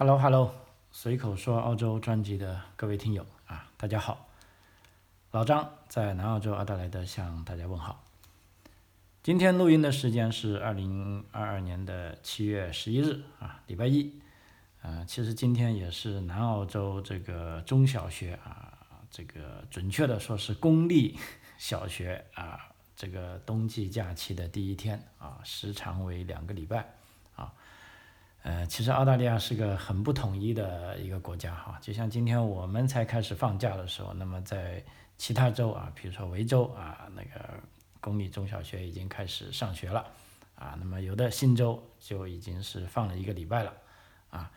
Hello，Hello，随口说澳洲专辑的各位听友啊，大家好，老张在南澳洲阿德莱德向大家问好。今天录音的时间是二零二二年的七月十一日啊，礼拜一。啊，其实今天也是南澳洲这个中小学啊，这个准确的说是公立小学啊，这个冬季假期的第一天啊，时长为两个礼拜。呃，其实澳大利亚是个很不统一的一个国家哈，就像今天我们才开始放假的时候，那么在其他州啊，比如说维州啊，那个公立中小学已经开始上学了啊，那么有的新州就已经是放了一个礼拜了啊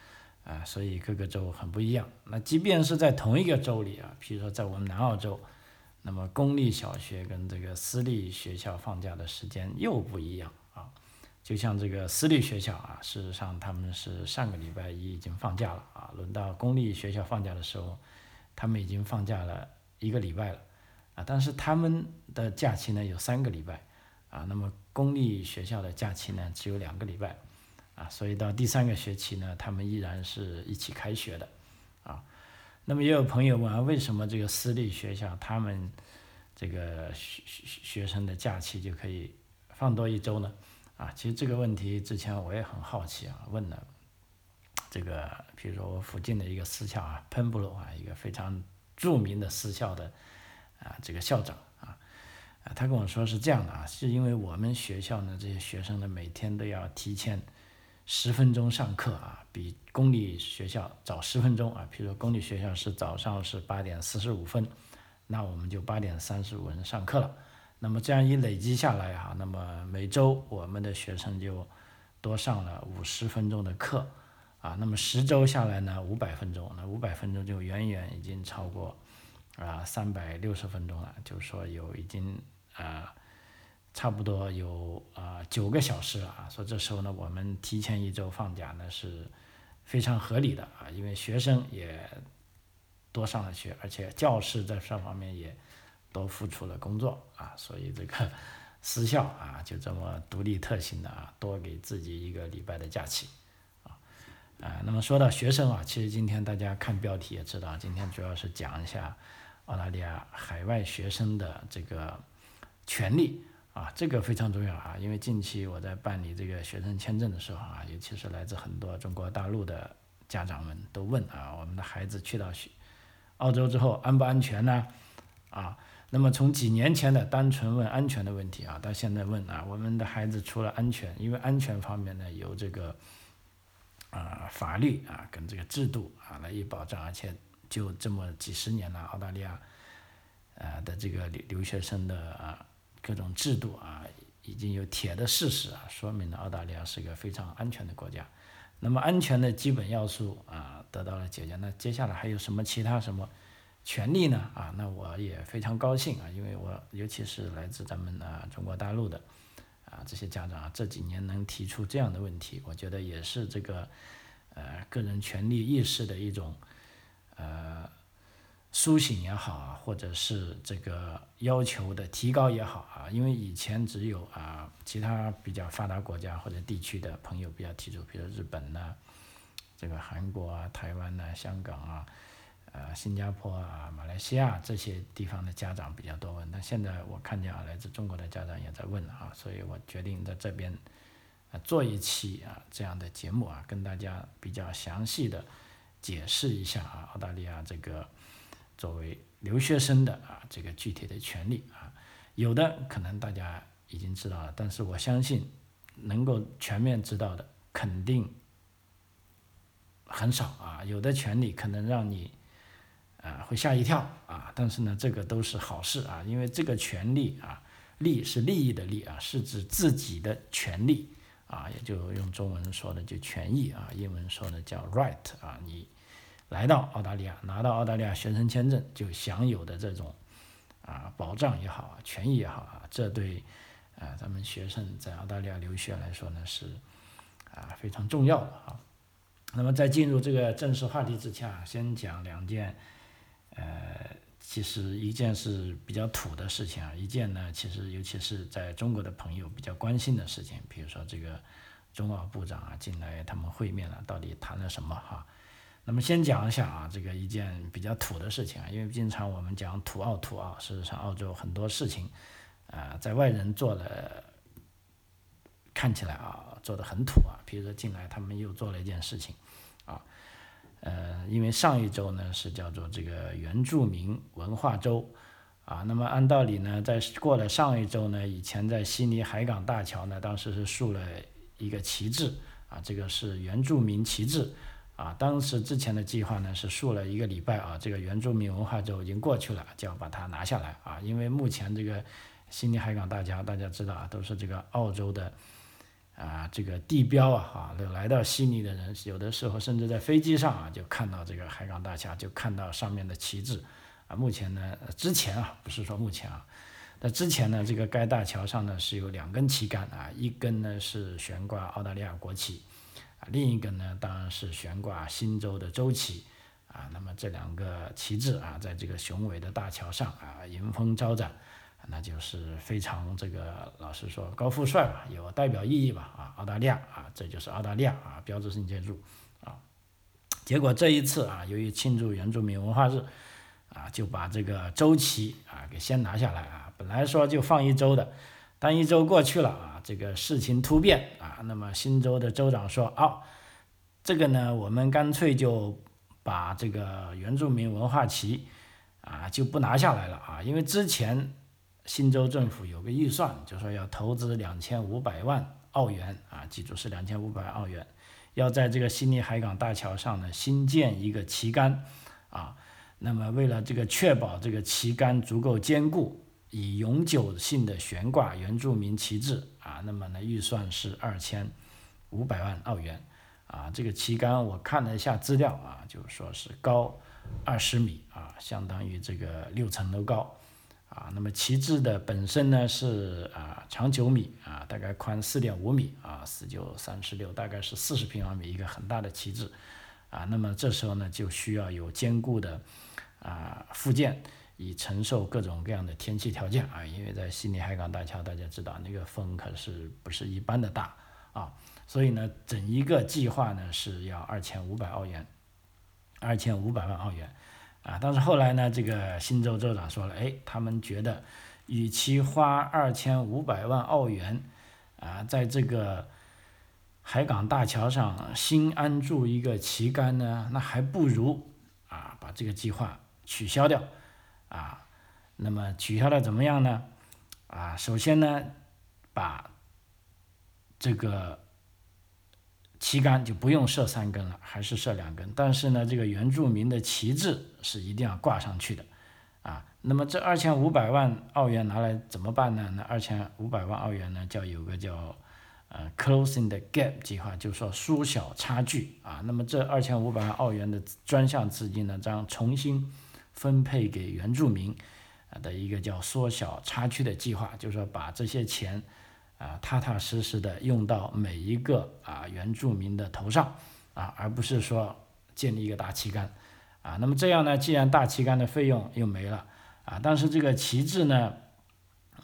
啊，所以各个州很不一样。那即便是在同一个州里啊，比如说在我们南澳洲，那么公立小学跟这个私立学校放假的时间又不一样。就像这个私立学校啊，事实上他们是上个礼拜一已经放假了啊，轮到公立学校放假的时候，他们已经放假了一个礼拜了啊，但是他们的假期呢有三个礼拜啊，那么公立学校的假期呢只有两个礼拜啊，所以到第三个学期呢，他们依然是一起开学的啊。那么也有朋友问啊，为什么这个私立学校他们这个学学学生的假期就可以放多一周呢？啊，其实这个问题之前我也很好奇啊，问了这个，比如说我附近的一个私校啊，喷布鲁啊，一个非常著名的私校的啊，这个校长啊，啊，他跟我说是这样的啊，是因为我们学校呢，这些学生呢，每天都要提前十分钟上课啊，比公立学校早十分钟啊，比如说公立学校是早上是八点四十五分，那我们就八点三十五分上课了。那么这样一累积下来哈，那么每周我们的学生就多上了五十分钟的课，啊，那么十周下来呢，五百分钟，那五百分钟就远远已经超过啊三百六十分钟了，就是说有已经啊差不多有啊九个小时了啊，所以这时候呢，我们提前一周放假呢是非常合理的啊，因为学生也多上了学，而且教师在这方面也。多付出了工作啊，所以这个 私校啊就这么独立特行的啊，多给自己一个礼拜的假期啊啊。那么说到学生啊，其实今天大家看标题也知道，今天主要是讲一下澳大利亚海外学生的这个权利啊，这个非常重要啊，因为近期我在办理这个学生签证的时候啊，尤其是来自很多中国大陆的家长们都问啊，我们的孩子去到学澳洲之后安不安全呢？啊？那么从几年前的单纯问安全的问题啊，到现在问啊，我们的孩子除了安全，因为安全方面呢有这个啊法律啊跟这个制度啊来以保障，而且就这么几十年了，澳大利亚呃的这个留留学生的啊各种制度啊已经有铁的事实啊，说明了澳大利亚是一个非常安全的国家。那么安全的基本要素啊得到了解决，那接下来还有什么其他什么？权利呢？啊，那我也非常高兴啊，因为我尤其是来自咱们啊中国大陆的啊这些家长啊，这几年能提出这样的问题，我觉得也是这个呃个人权利意识的一种呃苏醒也好啊，或者是这个要求的提高也好啊，因为以前只有啊其他比较发达国家或者地区的朋友比较提出，比如日本呐，这个韩国啊、台湾呐、香港啊。呃，新加坡啊，马来西亚这些地方的家长比较多问，那现在我看见啊，来自中国的家长也在问啊，所以我决定在这边啊做一期啊这样的节目啊，跟大家比较详细的解释一下啊，澳大利亚这个作为留学生的啊这个具体的权利啊，有的可能大家已经知道了，但是我相信能够全面知道的肯定很少啊，有的权利可能让你。啊，会吓一跳啊！但是呢，这个都是好事啊，因为这个权利啊，利是利益的利啊，是指自己的权利啊，也就用中文说的就权益啊，英文说的叫 right 啊，你来到澳大利亚拿到澳大利亚学生签证就享有的这种啊保障也好啊，权益也好啊，这对啊咱们学生在澳大利亚留学来说呢是啊非常重要的啊。那么在进入这个正式话题之前啊，先讲两件。呃，其实一件是比较土的事情啊，一件呢，其实尤其是在中国的朋友比较关心的事情，比如说这个中澳部长啊进来他们会面了，到底谈了什么哈？那么先讲一下啊，这个一件比较土的事情啊，因为经常我们讲土澳土澳，事实上澳洲很多事情啊，在外人做了看起来啊做的很土啊，比如说进来他们又做了一件事情啊，呃，因为上一周呢是叫做这个原住民文化周啊，那么按道理呢，在过了上一周呢，以前在悉尼海港大桥呢，当时是竖了一个旗帜啊，这个是原住民旗帜。啊，当时之前的计划呢是竖了一个礼拜啊，这个原住民文化周已经过去了，就要把它拿下来啊。因为目前这个悉尼海港大桥，大家知道啊，都是这个澳洲的啊这个地标啊，哈，来到悉尼的人有的时候甚至在飞机上啊就看到这个海港大桥，就看到上面的旗帜啊。目前呢，之前啊不是说目前啊，那之前呢，这个该大桥上呢是有两根旗杆啊，一根呢是悬挂澳大利亚国旗。啊，另一根呢，当然是悬挂新州的州旗，啊，那么这两个旗帜啊，在这个雄伟的大桥上啊，迎风招展，那就是非常这个，老实说高富帅嘛，有代表意义吧，啊，澳大利亚啊，这就是澳大利亚啊，标志性建筑啊。结果这一次啊，由于庆祝原住民文化日，啊，就把这个州旗啊给先拿下来啊，本来说就放一周的，但一周过去了啊。这个事情突变啊，那么新州的州长说：“哦，这个呢，我们干脆就把这个原住民文化旗啊就不拿下来了啊，因为之前新州政府有个预算，就说要投资两千五百万澳元啊，记住是两千五百万澳元，要在这个悉尼海港大桥上呢新建一个旗杆啊，那么为了这个确保这个旗杆足够坚固。”以永久性的悬挂原住民旗帜啊，那么呢预算是二千五百万澳元啊。这个旗杆我看了一下资料啊，就是说是高二十米啊，相当于这个六层楼高啊。那么旗帜的本身呢是啊长九米啊，大概宽四点五米啊，四九三十六，大概是四十平方米一个很大的旗帜啊。那么这时候呢就需要有坚固的啊附件。以承受各种各样的天气条件啊，因为在悉尼海港大桥，大家知道那个风可是不是一般的大啊，所以呢，整一个计划呢是要二千五百澳元，二千五百万澳元啊，但是后来呢，这个新州州长说了，哎，他们觉得，与其花二千五百万澳元啊，在这个海港大桥上新安住一个旗杆呢，那还不如啊，把这个计划取消掉。啊，那么取消的怎么样呢？啊，首先呢，把这个旗杆就不用设三根了，还是设两根。但是呢，这个原住民的旗帜是一定要挂上去的。啊，那么这二千五百万澳元拿来怎么办呢？那二千五百万澳元呢，叫有个叫呃 closing the gap 计划，就是说缩小差距啊。那么这二千五百万澳元的专项资金呢，将重新。分配给原住民啊的一个叫缩小差距的计划，就是说把这些钱啊踏踏实实的用到每一个啊原住民的头上啊，而不是说建立一个大旗杆啊。那么这样呢，既然大旗杆的费用又没了啊，但是这个旗帜呢，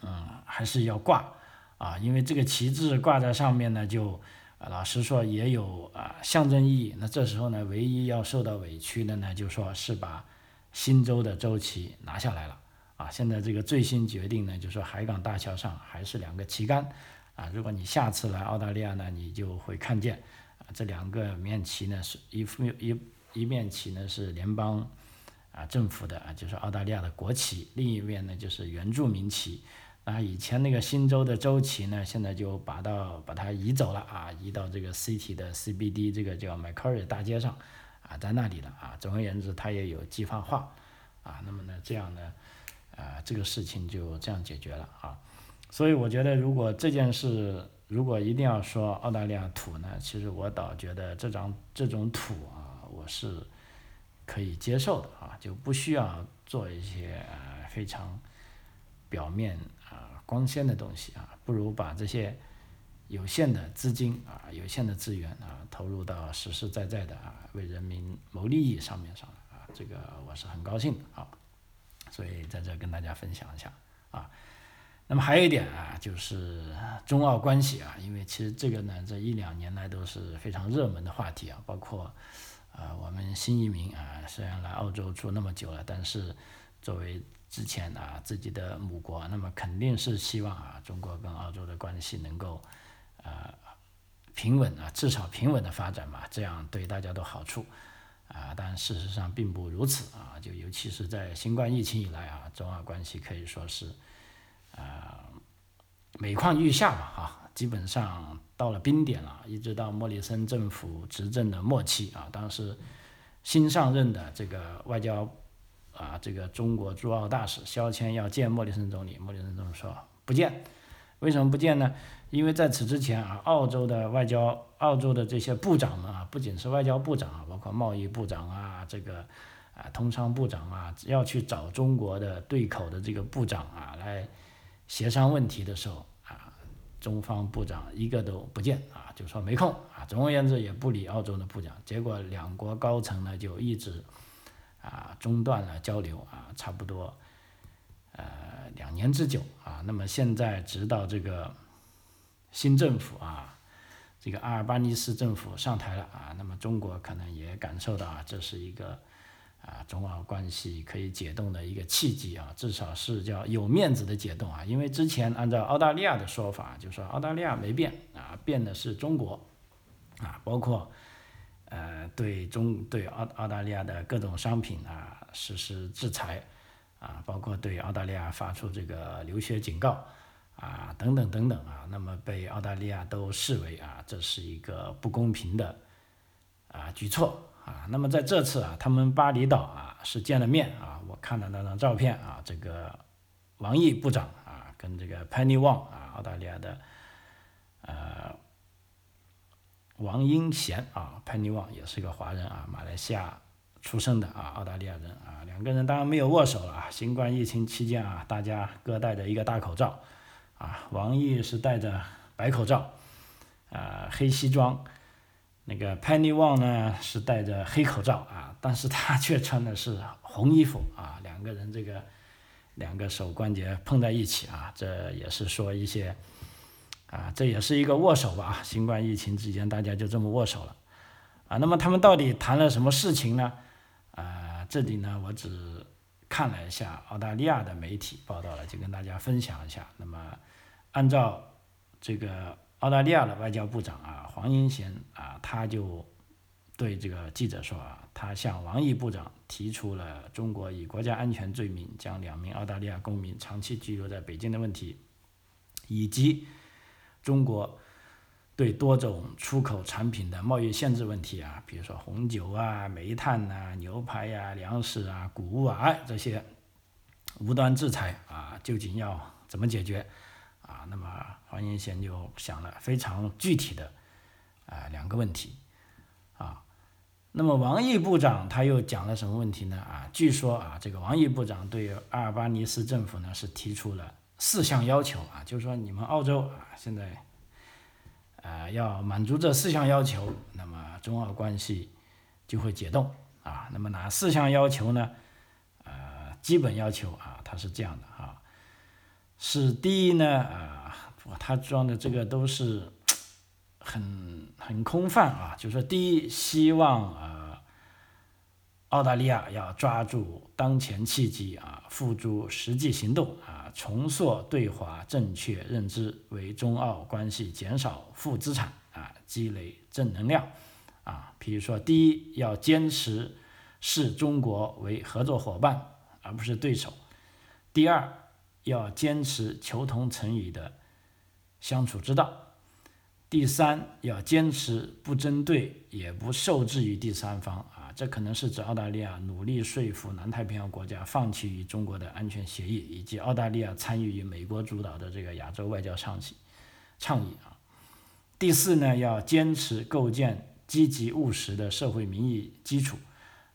嗯，还是要挂啊，因为这个旗帜挂在上面呢，就啊老实说也有啊象征意义。那这时候呢，唯一要受到委屈的呢，就说是把。新州的州旗拿下来了啊！现在这个最新决定呢，就是说海港大桥上还是两个旗杆啊。如果你下次来澳大利亚呢，你就会看见啊，这两个面旗呢是一面一一面旗呢是联邦啊政府的啊，就是澳大利亚的国旗，另一面呢就是原住民旗。啊，以前那个新州的州旗呢，现在就把到把它移走了啊，移到这个 City 的 CBD 这个叫 Macquarie 大街上。啊，在那里了啊。总而言之，它也有计划化啊。那么呢，这样呢，啊，这个事情就这样解决了啊。所以我觉得，如果这件事如果一定要说澳大利亚土呢，其实我倒觉得这张这种土啊，我是可以接受的啊，就不需要做一些啊非常表面啊光鲜的东西啊，不如把这些。有限的资金啊，有限的资源啊，投入到实实在在的啊，为人民谋利益上面上来啊，这个我是很高兴的啊，所以在这跟大家分享一下啊。那么还有一点啊，就是中澳关系啊，因为其实这个呢，这一两年来都是非常热门的话题啊，包括啊我们新移民啊，虽然来澳洲住那么久了，但是作为之前啊自己的母国，那么肯定是希望啊中国跟澳洲的关系能够啊平稳啊，至少平稳的发展嘛，这样对大家都好处啊，但事实上并不如此啊，就尤其是在新冠疫情以来啊，中澳关系可以说是。啊，每况愈下吧，哈，基本上到了冰点了，一直到莫里森政府执政的末期啊，当时新上任的这个外交啊，这个中国驻澳大使肖谦要见莫里森总理，莫里森总理说不见，为什么不见呢？因为在此之前啊，澳洲的外交，澳洲的这些部长们啊，不仅是外交部长啊，包括贸易部长啊，这个啊通商部长啊，要去找中国的对口的这个部长啊来。协商问题的时候啊，中方部长一个都不见啊，就说没空啊。总而言之，也不理澳洲的部长。结果两国高层呢就一直啊中断了交流啊，差不多呃两年之久啊。那么现在直到这个新政府啊，这个阿尔巴尼斯政府上台了啊，那么中国可能也感受到啊，这是一个。啊，中澳关系可以解冻的一个契机啊，至少是叫有面子的解冻啊。因为之前按照澳大利亚的说法，就说澳大利亚没变啊，变的是中国啊，包括呃对中对澳澳大利亚的各种商品啊实施制裁啊，包括对澳大利亚发出这个留学警告啊等等等等啊，那么被澳大利亚都视为啊这是一个不公平的啊举措。啊，那么在这次啊，他们巴厘岛啊是见了面啊，我看了那张照片啊，这个王毅部长啊跟这个 Penny Wong 啊，澳大利亚的呃王英贤啊潘尼旺也是个华人啊，马来西亚出生的啊，澳大利亚人啊，两个人当然没有握手了啊，新冠疫情期间啊，大家各戴着一个大口罩啊，王毅是戴着白口罩啊，黑西装。那个 Penny Wong 呢是戴着黑口罩啊，但是他却穿的是红衣服啊，两个人这个两个手关节碰在一起啊，这也是说一些啊，这也是一个握手吧，新冠疫情之间大家就这么握手了啊，那么他们到底谈了什么事情呢？这里呢我只看了一下澳大利亚的媒体报道了，就跟大家分享一下。那么按照这个。澳大利亚的外交部长啊，黄英贤啊，他就对这个记者说啊，他向王毅部长提出了中国以国家安全罪名将两名澳大利亚公民长期拘留在北京的问题，以及中国对多种出口产品的贸易限制问题啊，比如说红酒啊、煤炭呐、牛排呀、粮食啊、谷物啊这些无端制裁啊，究竟要怎么解决？啊，那么黄英贤就想了非常具体的啊两个问题啊，那么王毅部长他又讲了什么问题呢？啊，据说啊，这个王毅部长对阿尔巴尼斯政府呢是提出了四项要求啊，就是说你们澳洲啊现在啊要满足这四项要求，那么中澳关系就会解冻啊。那么哪四项要求呢？呃，基本要求啊，他是这样的啊。是第一呢，啊，他装的这个都是很很空泛啊，就是说第一，希望啊，澳大利亚要抓住当前契机啊，付诸实际行动啊，重塑对华正确认知，为中澳关系减少负资产啊，积累正能量啊。比如说，第一，要坚持视中国为合作伙伴而不是对手；第二，要坚持求同存异的相处之道。第三，要坚持不针对也不受制于第三方，这可能是指澳大利亚努力说服南太平洋国家放弃与中国的安全协议，以及澳大利亚参与与美国主导的这个亚洲外交倡议倡议啊。第四呢，要坚持构建积极务实的社会民意基础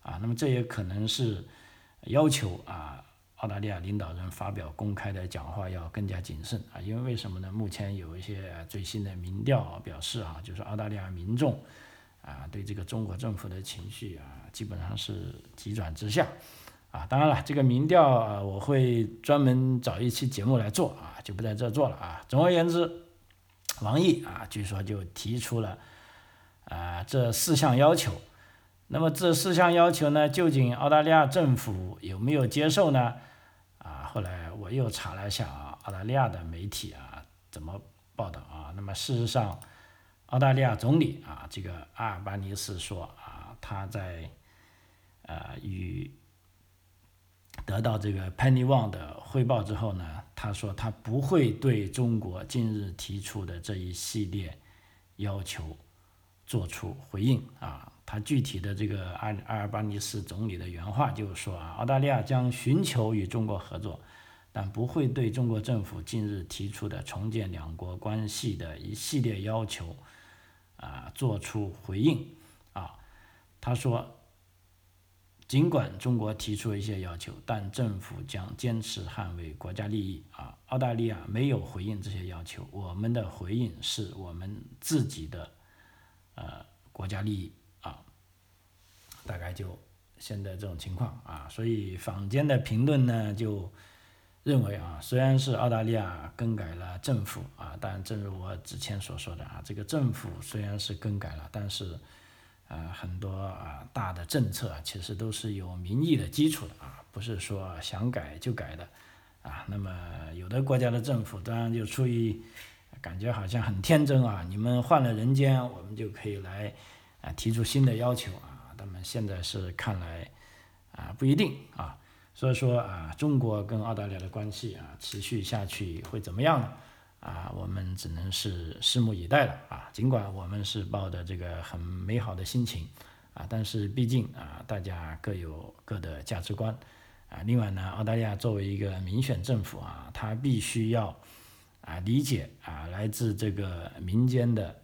啊，那么这也可能是要求啊。澳大利亚领导人发表公开的讲话要更加谨慎啊，因为为什么呢？目前有一些最新的民调表示啊，就是澳大利亚民众啊对这个中国政府的情绪啊基本上是急转直下啊，当然了，这个民调啊，我会专门找一期节目来做啊，就不在这做了啊。总而言之，王毅啊，据说就提出了啊这四项要求。那么这四项要求呢，究竟澳大利亚政府有没有接受呢？啊，后来我又查了一下啊，澳大利亚的媒体啊怎么报道啊？那么事实上，澳大利亚总理啊，这个阿尔巴尼斯说啊，他在呃与得到这个 Penny Wong 的汇报之后呢，他说他不会对中国近日提出的这一系列要求做出回应啊。他具体的这个阿阿尔巴尼斯总理的原话就是说啊，澳大利亚将寻求与中国合作，但不会对中国政府近日提出的重建两国关系的一系列要求啊做出回应啊。他说。尽管中国提出一些要求，但政府将坚持捍卫国家利益。啊，澳大利亚没有回应这些要求，我们的回应是我们自己的，呃，国家利益。啊，大概就现在这种情况啊，所以坊间的评论呢，就认为啊，虽然是澳大利亚更改了政府啊，但正如我之前所说的啊，这个政府虽然是更改了，但是。啊，很多啊大的政策其实都是有民意的基础的啊，不是说想改就改的啊。那么有的国家的政府当然就出于感觉好像很天真啊，你们换了人间，我们就可以来啊提出新的要求啊。那么现在是看来啊不一定啊，所以说啊，中国跟澳大利亚的关系啊持续下去会怎么样呢？啊，我们只能是拭目以待了啊！尽管我们是抱着这个很美好的心情啊，但是毕竟啊，大家各有各的价值观啊。另外呢，澳大利亚作为一个民选政府啊，它必须要啊理解啊来自这个民间的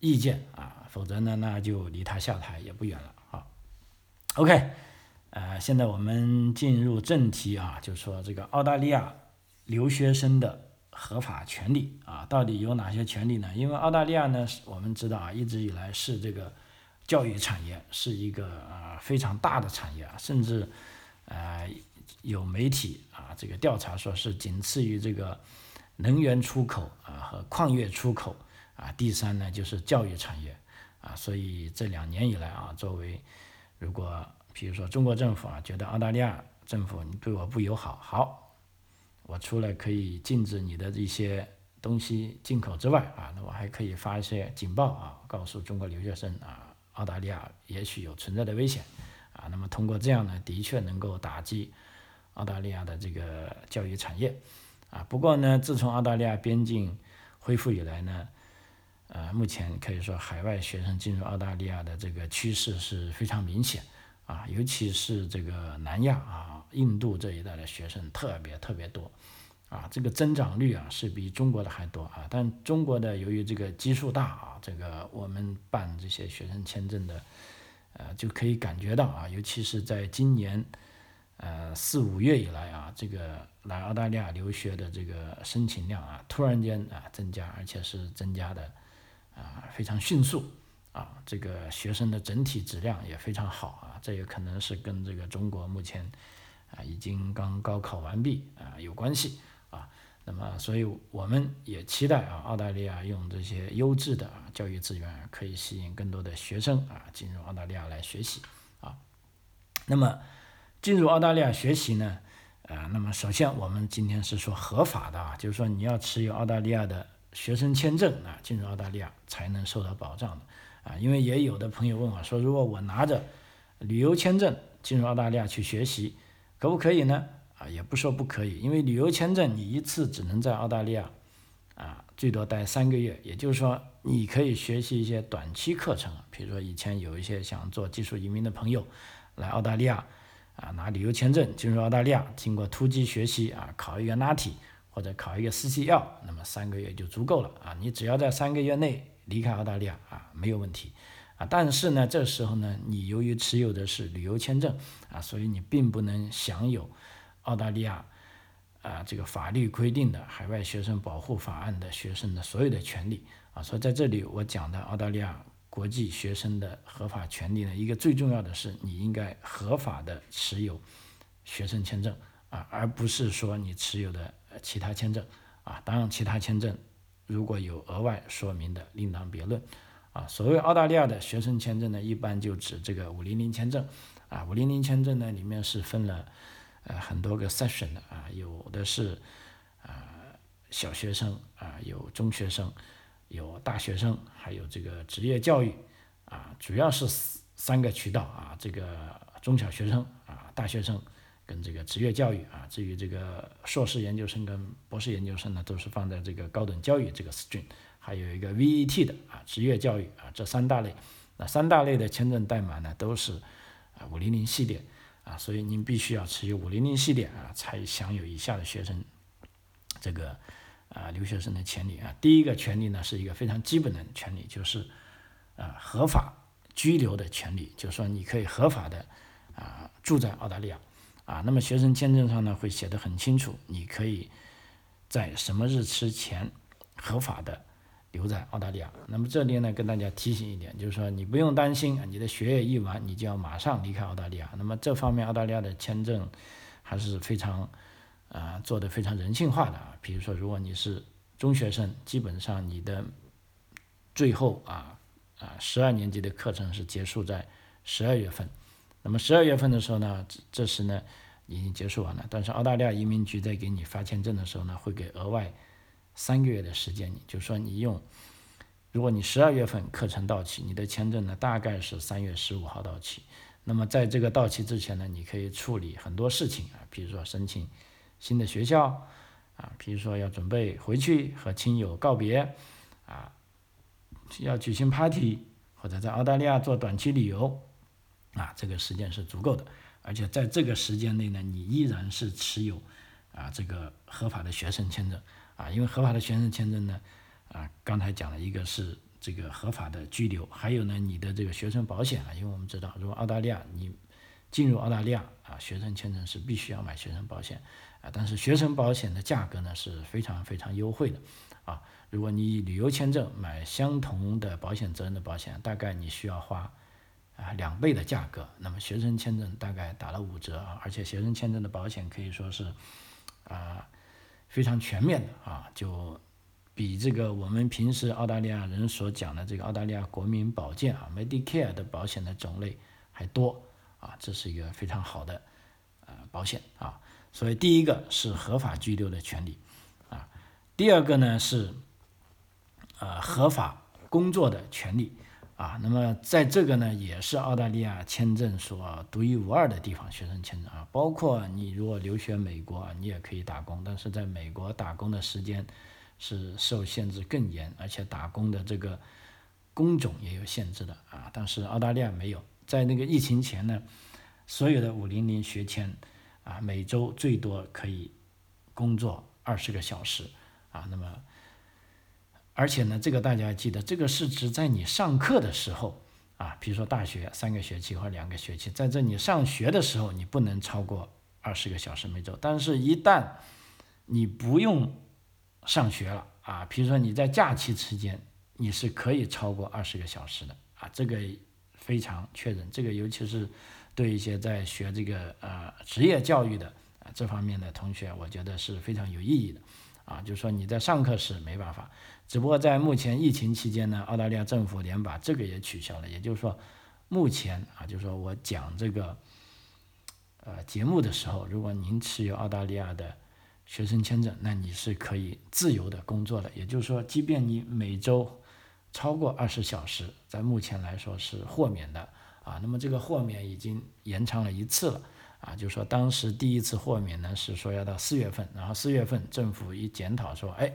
意见啊，否则呢，那就离他下台也不远了啊。OK，呃，现在我们进入正题啊，就是说这个澳大利亚留学生的。合法权利啊，到底有哪些权利呢？因为澳大利亚呢，我们知道啊，一直以来是这个教育产业是一个啊非常大的产业啊，甚至呃有媒体啊这个调查说是仅次于这个能源出口啊和矿业出口啊，第三呢就是教育产业啊，所以这两年以来啊，作为如果比如说中国政府啊觉得澳大利亚政府你对我不友好，好。我除了可以禁止你的一些东西进口之外，啊，那我还可以发一些警报啊，告诉中国留学生啊，澳大利亚也许有存在的危险，啊，那么通过这样呢，的确能够打击澳大利亚的这个教育产业，啊，不过呢，自从澳大利亚边境恢复以来呢，呃，目前可以说海外学生进入澳大利亚的这个趋势是非常明显，啊，尤其是这个南亚啊。印度这一带的学生特别特别多，啊，这个增长率啊是比中国的还多啊。但中国的由于这个基数大啊，这个我们办这些学生签证的，呃，就可以感觉到啊，尤其是在今年，呃四五月以来啊，这个来澳大利亚留学的这个申请量啊，突然间啊增加，而且是增加的啊非常迅速啊，这个学生的整体质量也非常好啊，这也可能是跟这个中国目前。啊，已经刚高考完毕啊，有关系啊。那么，所以我们也期待啊，澳大利亚用这些优质的啊教育资源，可以吸引更多的学生啊进入澳大利亚来学习啊。那么，进入澳大利亚学习呢，啊，那么首先我们今天是说合法的啊，就是说你要持有澳大利亚的学生签证啊，进入澳大利亚才能受到保障的啊。因为也有的朋友问我说，如果我拿着旅游签证进入澳大利亚去学习，可不可以呢？啊，也不说不可以，因为旅游签证你一次只能在澳大利亚，啊，最多待三个月。也就是说，你可以学习一些短期课程，比如说以前有一些想做技术移民的朋友来澳大利亚，啊，拿旅游签证进入澳大利亚，经过突击学习啊，考一个 NATI 或者考一个 CCL，那么三个月就足够了啊。你只要在三个月内离开澳大利亚啊，没有问题。啊，但是呢，这时候呢，你由于持有的是旅游签证啊，所以你并不能享有澳大利亚啊这个法律规定的海外学生保护法案的学生的所有的权利啊。所以在这里我讲的澳大利亚国际学生的合法权利呢，一个最重要的是你应该合法的持有学生签证啊，而不是说你持有的其他签证啊。当然，其他签证如果有额外说明的，另当别论啊。所谓澳大利亚的学生签证呢，一般就指这个五零零签证啊。五零零签证呢，里面是分了呃很多个 section 的啊，有的是啊小学生啊，有中学生。有大学生，还有这个职业教育，啊，主要是三个渠道啊，这个中小学生啊，大学生跟这个职业教育啊，至于这个硕士研究生跟博士研究生呢，都是放在这个高等教育这个 stream，还有一个 VET 的啊，职业教育啊，这三大类，那三大类的签证代码呢，都是啊五零零系列啊，所以您必须要持有五零零系列啊，才享有以下的学生这个。啊，留学生的权利啊，第一个权利呢是一个非常基本的权利，就是啊合法居留的权利，就是说你可以合法的啊住在澳大利亚啊。那么学生签证上呢会写的很清楚，你可以在什么日期前合法的留在澳大利亚。那么这里呢跟大家提醒一点，就是说你不用担心，你的学业一完你就要马上离开澳大利亚。那么这方面澳大利亚的签证还是非常。啊，做的非常人性化的啊，比如说，如果你是中学生，基本上你的最后啊啊十二年级的课程是结束在十二月份，那么十二月份的时候呢，这时呢已经结束完了，但是澳大利亚移民局在给你发签证的时候呢，会给额外三个月的时间，你就说你用，如果你十二月份课程到期，你的签证呢大概是三月十五号到期，那么在这个到期之前呢，你可以处理很多事情啊，比如说申请。新的学校啊，比如说要准备回去和亲友告别啊，要举行 party 或者在澳大利亚做短期旅游啊，这个时间是足够的。而且在这个时间内呢，你依然是持有啊这个合法的学生签证啊，因为合法的学生签证呢啊，刚才讲了一个是这个合法的居留，还有呢你的这个学生保险啊，因为我们知道如果澳大利亚你进入澳大利亚啊，学生签证是必须要买学生保险啊。但是学生保险的价格呢是非常非常优惠的，啊，如果你旅游签证买相同的保险责任的保险，大概你需要花啊两倍的价格，那么学生签证大概打了五折啊，而且学生签证的保险可以说是啊非常全面的啊，就比这个我们平时澳大利亚人所讲的这个澳大利亚国民保健啊 Medicare 的保险的种类还多啊，这是一个非常好的呃保险啊。所以第一个是合法居留的权利，啊，第二个呢是，呃合法工作的权利，啊，那么在这个呢也是澳大利亚签证所独一无二的地方，学生签证啊，包括你如果留学美国，你也可以打工，但是在美国打工的时间是受限制更严，而且打工的这个工种也有限制的啊，但是澳大利亚没有，在那个疫情前呢，所有的五零零学签。啊，每周最多可以工作二十个小时啊。那么，而且呢，这个大家记得，这个是指在你上课的时候啊，比如说大学三个学期或两个学期，在这你上学的时候，你不能超过二十个小时每周。但是，一旦你不用上学了啊，比如说你在假期期间，你是可以超过二十个小时的啊。这个非常确认，这个尤其是。对一些在学这个呃职业教育的啊这方面的同学，我觉得是非常有意义的，啊，就是说你在上课时没办法，只不过在目前疫情期间呢，澳大利亚政府连把这个也取消了，也就是说，目前啊，就是说我讲这个呃节目的时候，如果您持有澳大利亚的学生签证，那你是可以自由的工作的，也就是说，即便你每周超过二十小时，在目前来说是豁免的。啊，那么这个豁免已经延长了一次了，啊，就说当时第一次豁免呢是说要到四月份，然后四月份政府一检讨说，哎，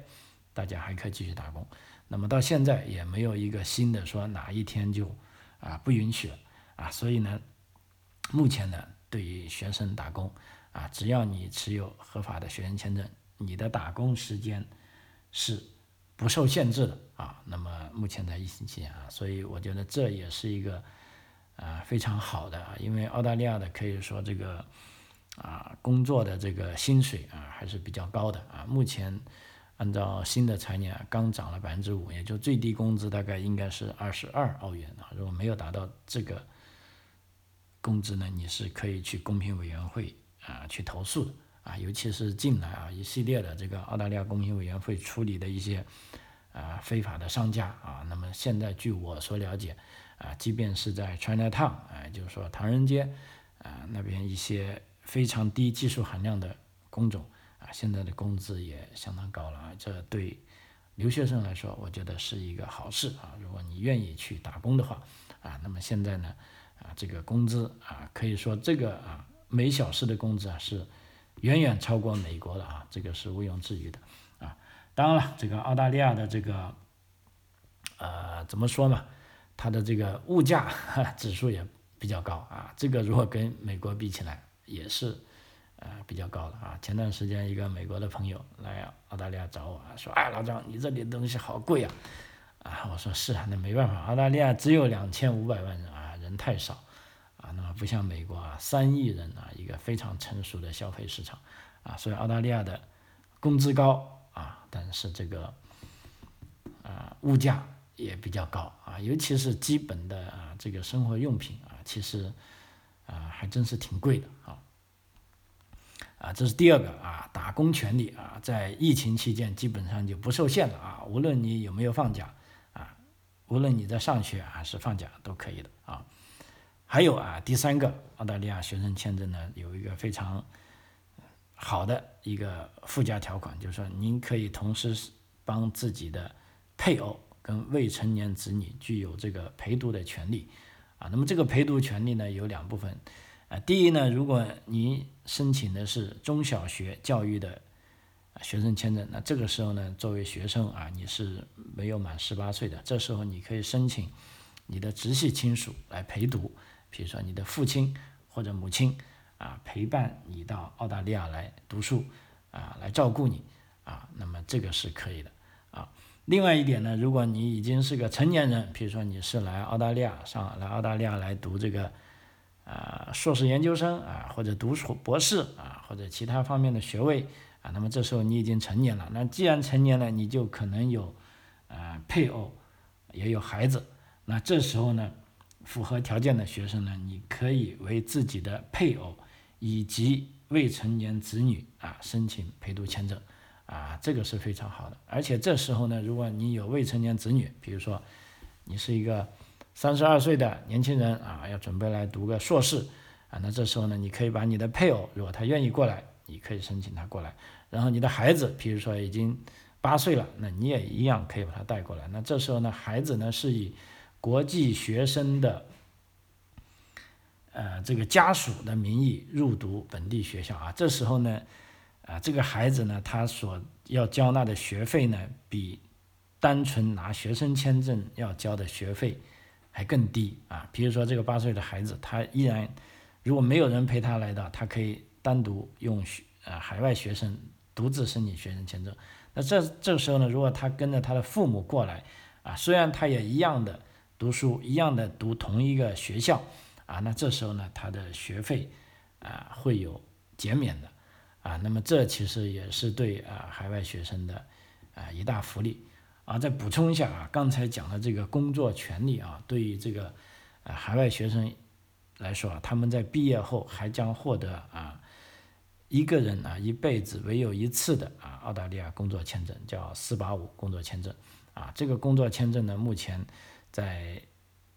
大家还可以继续打工，那么到现在也没有一个新的说哪一天就啊不允许了，啊，所以呢，目前呢对于学生打工，啊，只要你持有合法的学生签证，你的打工时间是不受限制的，啊，那么目前在疫情期间啊，所以我觉得这也是一个。啊，非常好的啊，因为澳大利亚的可以说这个啊工作的这个薪水啊还是比较高的啊。目前按照新的财年刚涨了百分之五，也就最低工资大概应该是二十二澳元啊。如果没有达到这个工资呢，你是可以去公平委员会啊去投诉的啊。尤其是近来啊一系列的这个澳大利亚公平委员会处理的一些啊非法的商家啊，那么现在据我所了解啊，即便是在 China Town 啊，就是说唐人街啊那边一些非常低技术含量的工种。啊，现在的工资也相当高了啊，这对留学生来说，我觉得是一个好事啊。如果你愿意去打工的话，啊，那么现在呢，啊，这个工资啊，可以说这个啊，每小时的工资啊，是远远超过美国的啊，这个是毋庸置疑的啊。当然了，这个澳大利亚的这个，呃，怎么说呢，它的这个物价 指数也比较高啊，这个如果跟美国比起来，也是。啊，比较高了啊！前段时间一个美国的朋友来澳大利亚找我啊，说：“哎，老张，你这里的东西好贵啊！”啊，我说是啊，那没办法，澳大利亚只有两千五百万人啊，人太少啊，那么不像美国啊，三亿人啊，一个非常成熟的消费市场啊，所以澳大利亚的工资高啊，但是这个啊物价也比较高啊，尤其是基本的啊这个生活用品啊，其实啊还真是挺贵的啊。啊，这是第二个啊，打工权利啊，在疫情期间基本上就不受限了啊，无论你有没有放假啊，无论你在上学还是放假都可以的啊。还有啊，第三个，澳大利亚学生签证呢有一个非常好的一个附加条款，就是说您可以同时帮自己的配偶跟未成年子女具有这个陪读的权利啊。那么这个陪读权利呢有两部分。啊，第一呢，如果你申请的是中小学教育的学生签证，那这个时候呢，作为学生啊，你是没有满十八岁的，这时候你可以申请你的直系亲属来陪读，比如说你的父亲或者母亲啊，陪伴你到澳大利亚来读书啊，来照顾你啊，那么这个是可以的啊。另外一点呢，如果你已经是个成年人，比如说你是来澳大利亚上来澳大利亚来读这个。啊，硕士研究生啊，或者读硕博士啊，或者其他方面的学位啊，那么这时候你已经成年了。那既然成年了，你就可能有啊配偶，也有孩子。那这时候呢，符合条件的学生呢，你可以为自己的配偶以及未成年子女啊申请陪读签证啊，这个是非常好的。而且这时候呢，如果你有未成年子女，比如说你是一个。三十二岁的年轻人啊，要准备来读个硕士啊，那这时候呢，你可以把你的配偶，如果他愿意过来，你可以申请他过来。然后你的孩子，比如说已经八岁了，那你也一样可以把他带过来。那这时候呢，孩子呢是以国际学生的呃这个家属的名义入读本地学校啊。这时候呢，啊这个孩子呢，他所要交纳的学费呢，比单纯拿学生签证要交的学费。还更低啊！比如说这个八岁的孩子，他依然如果没有人陪他来到，他可以单独用学呃海外学生独自申请学生签证。那这这时候呢，如果他跟着他的父母过来啊，虽然他也一样的读书，一样的读同一个学校啊，那这时候呢，他的学费啊会有减免的啊。那么这其实也是对啊海外学生的啊一大福利。啊，再补充一下啊，刚才讲的这个工作权利啊，对于这个啊海外学生来说啊，他们在毕业后还将获得啊一个人啊一辈子唯有一次的啊澳大利亚工作签证，叫四八五工作签证啊。这个工作签证呢，目前在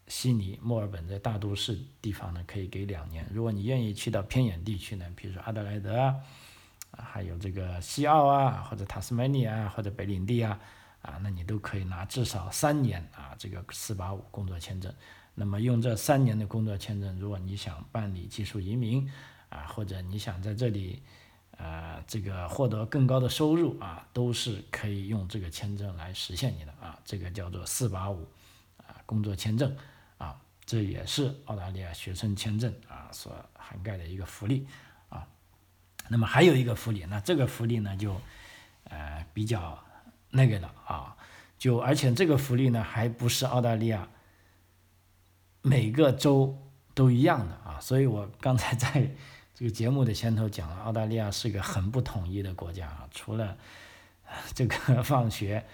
悉尼、墨尔本在大都市地方呢，可以给两年。如果你愿意去到偏远地区呢，比如说阿德莱德，啊还有这个西澳啊，或者塔斯马尼亚或者北领地啊。啊，那你都可以拿至少三年啊，这个四八五工作签证。那么用这三年的工作签证，如果你想办理技术移民啊，或者你想在这里啊这个获得更高的收入啊，都是可以用这个签证来实现你的啊。这个叫做四八五啊工作签证啊，这也是澳大利亚学生签证啊所涵盖的一个福利。那么还有一个福利，那这个福利呢就呃比较。那个的啊，就而且这个福利呢，还不是澳大利亚每个州都一样的啊，所以我刚才在这个节目的前头讲了，澳大利亚是个很不统一的国家啊，除了这个 放学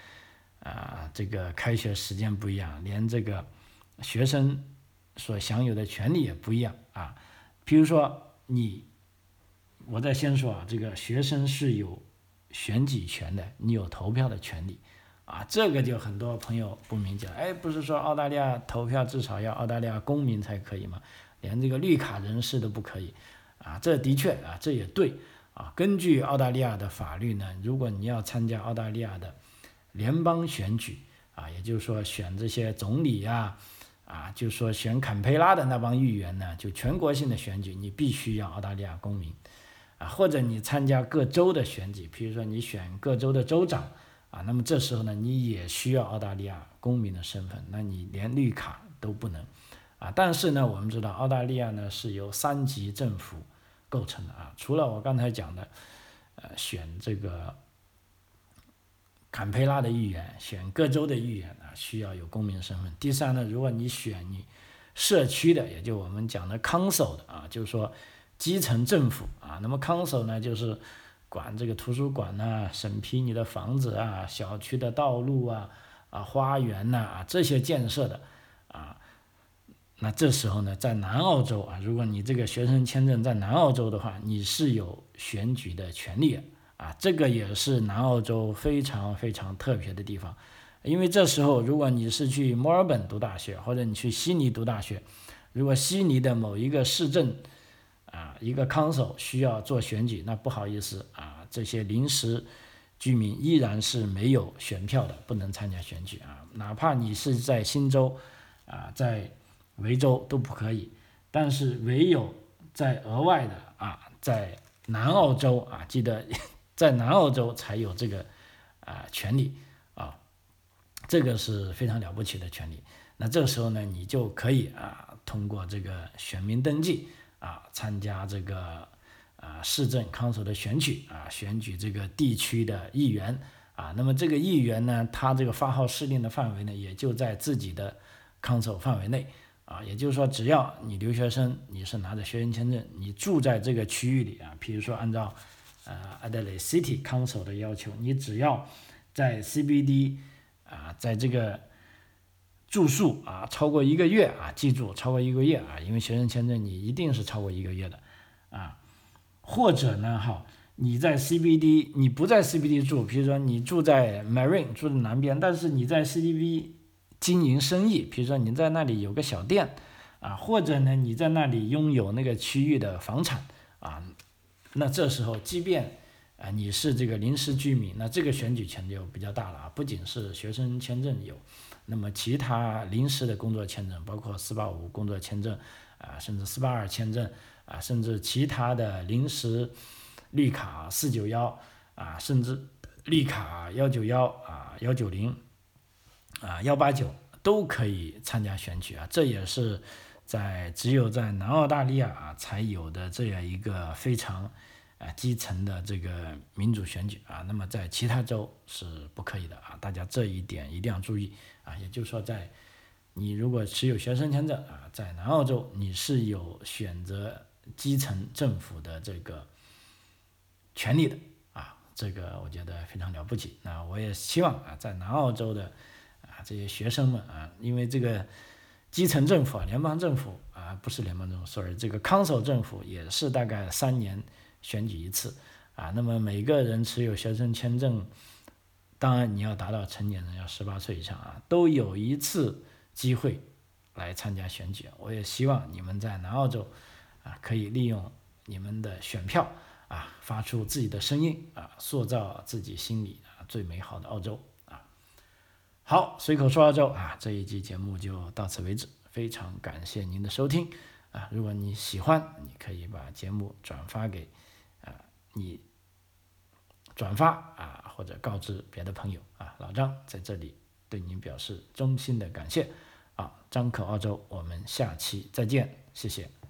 啊，这个开学时间不一样，连这个学生所享有的权利也不一样啊。比如说你，我再先说啊，这个学生是有选举权的，你有投票的权利啊，这个就很多朋友不明解，哎，不是说澳大利亚投票至少要澳大利亚公民才可以吗？连这个绿卡人士都不可以啊，这的确啊，这也对。啊，根据澳大利亚的法律呢，如果你要参加澳大利亚的联邦选举啊，也就是说选这些总理呀，啊，就是说选坎培拉的那帮议员呢，就全国性的选举，你必须要澳大利亚公民啊，或者你参加各州的选举，比如说你选各州的州长啊，那么这时候呢，你也需要澳大利亚公民的身份，那你连绿卡都不能啊。但是呢，我们知道澳大利亚呢是由三级政府。构成的啊，除了我刚才讲的，呃，选这个坎培拉的议员，选各州的议员啊，需要有公民身份。第三呢，如果你选你社区的，也就我们讲的 council 的啊，就是说基层政府啊，那么康首呢，就是管这个图书馆呐，审批你的房子啊，小区的道路啊，啊，花园呐啊这些建设的啊。那这时候呢，在南澳洲啊，如果你这个学生签证在南澳洲的话，你是有选举的权利啊，这个也是南澳洲非常非常特别的地方，因为这时候如果你是去墨尔本读大学，或者你去悉尼读大学，如果悉尼的某一个市政一个康首需要做选举，那不好意思啊，这些临时居民依然是没有选票的，不能参加选举啊，哪怕你是在新州啊，在维州都不可以，但是唯有在额外的啊，在南澳洲啊，记得 在南澳洲才有这个啊权利啊，这个是非常了不起的权利。那这个时候呢，你就可以啊通过这个选民登记啊，参加这个啊市政康首的选举啊，选举这个地区的议员啊。那么这个议员呢，他这个发号施令的范围呢，也就在自己的康首范围内。啊，也就是说，只要你留学生，你是拿着学生签证，你住在这个区域里啊，比如说按照呃 Adelaide City Council 的要求，你只要在 CBD 啊，在这个住宿啊超过一个月啊，记住超过一个月啊，因为学生签证你一定是超过一个月的啊，或者呢，哈，你在 CBD 你不在 CBD 住，比如说你住在 Marine 住在南边，但是你在 CBD。经营生意，比如说你在那里有个小店，啊，或者呢你在那里拥有那个区域的房产，啊，那这时候即便啊你是这个临时居民，那这个选举权就比较大了啊，不仅是学生签证有，那么其他临时的工作签证，包括四八五工作签证，啊，甚至四八二签证，啊，甚至其他的临时绿卡四九幺，啊，甚至绿卡幺九幺啊幺九零。啊，幺八九都可以参加选举啊，这也是在只有在南澳大利亚啊才有的这样一个非常啊基层的这个民主选举啊。那么在其他州是不可以的啊，大家这一点一定要注意啊。也就是说，在你如果持有学生签证啊，在南澳洲你是有选择基层政府的这个权利的啊，这个我觉得非常了不起。那我也希望啊，在南澳洲的啊。这些学生们啊，因为这个基层政府啊，联邦政府啊，不是联邦政府，sorry，这个 council 政府也是大概三年选举一次啊。那么每个人持有学生签证，当然你要达到成年人，要十八岁以上啊，都有一次机会来参加选举。我也希望你们在南澳洲啊，可以利用你们的选票啊，发出自己的声音啊，塑造自己心里啊最美好的澳洲啊。好，随口说澳洲啊，这一集节目就到此为止，非常感谢您的收听啊！如果你喜欢，你可以把节目转发给啊你转发啊，或者告知别的朋友啊。老张在这里对您表示衷心的感谢啊！张口澳洲，我们下期再见，谢谢。